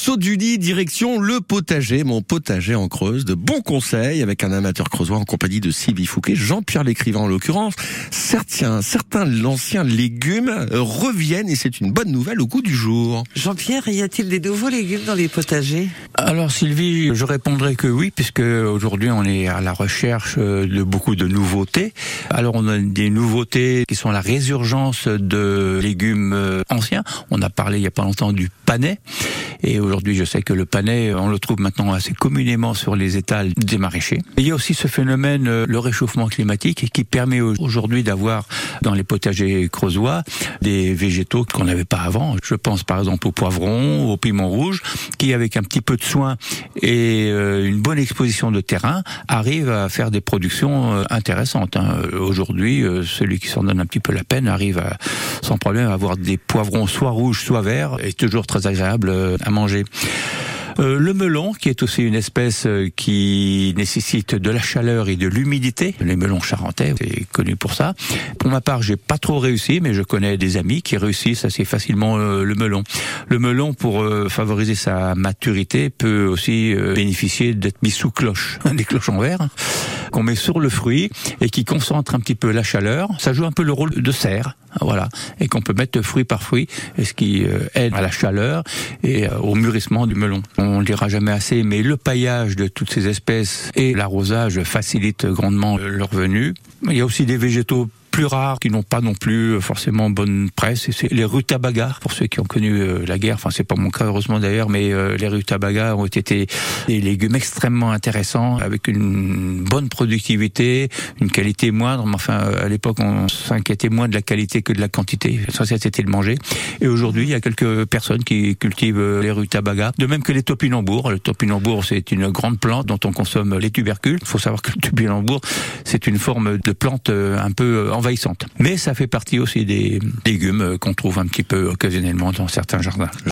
saut du lit, direction le potager, mon potager en Creuse, de bons conseils avec un amateur creusois en compagnie de Sylvie Fouquet, Jean-Pierre l'écrivain en l'occurrence. Certains, certains anciens légumes reviennent et c'est une bonne nouvelle au goût du jour. Jean-Pierre, y a-t-il des nouveaux légumes dans les potagers? Alors Sylvie, je répondrai que oui, puisque aujourd'hui on est à la recherche de beaucoup de nouveautés. Alors on a des nouveautés qui sont la résurgence de légumes anciens. On a parlé il y a pas longtemps du panais. Et aujourd'hui, je sais que le panais, on le trouve maintenant assez communément sur les étals des maraîchers. il y a aussi ce phénomène, euh, le réchauffement climatique, qui permet aujourd'hui d'avoir dans les potagers creusois des végétaux qu'on n'avait pas avant. Je pense par exemple au poivron, au piment rouge, qui avec un petit peu de soin et euh, une bonne exposition de terrain arrivent à faire des productions euh, intéressantes. Hein. Aujourd'hui, celui qui s'en donne un petit peu la peine arrive à, sans problème avoir des poivrons soit rouges, soit verts, et toujours très agréable à manger. Euh, le melon, qui est aussi une espèce euh, qui nécessite de la chaleur et de l'humidité. Les melons charentais, c'est connu pour ça. Pour ma part, j'ai pas trop réussi, mais je connais des amis qui réussissent assez facilement euh, le melon. Le melon, pour favoriser sa maturité, peut aussi bénéficier d'être mis sous cloche, des cloches en verre qu'on met sur le fruit et qui concentre un petit peu la chaleur. Ça joue un peu le rôle de serre, voilà, et qu'on peut mettre fruit par fruit, et ce qui euh, aide à la chaleur et euh, au mûrissement du melon. On ne dira jamais assez, mais le paillage de toutes ces espèces et l'arrosage facilitent grandement leur venue. Il y a aussi des végétaux plus rares, qui n'ont pas non plus euh, forcément bonne presse, et c'est les rutabagas, pour ceux qui ont connu euh, la guerre, enfin c'est pas mon cas heureusement d'ailleurs, mais euh, les rutabagas ont été des légumes extrêmement intéressants, avec une bonne productivité, une qualité moindre, mais enfin à l'époque on s'inquiétait moins de la qualité que de la quantité, ça c'était le manger. Et aujourd'hui il y a quelques personnes qui cultivent les rutabagas, de même que les topinambours. Le topinambour c'est une grande plante dont on consomme les tubercules. Il faut savoir que le topinambour c'est une forme de plante un peu envahissante. Mais ça fait partie aussi des légumes qu'on trouve un petit peu occasionnellement dans certains jardins.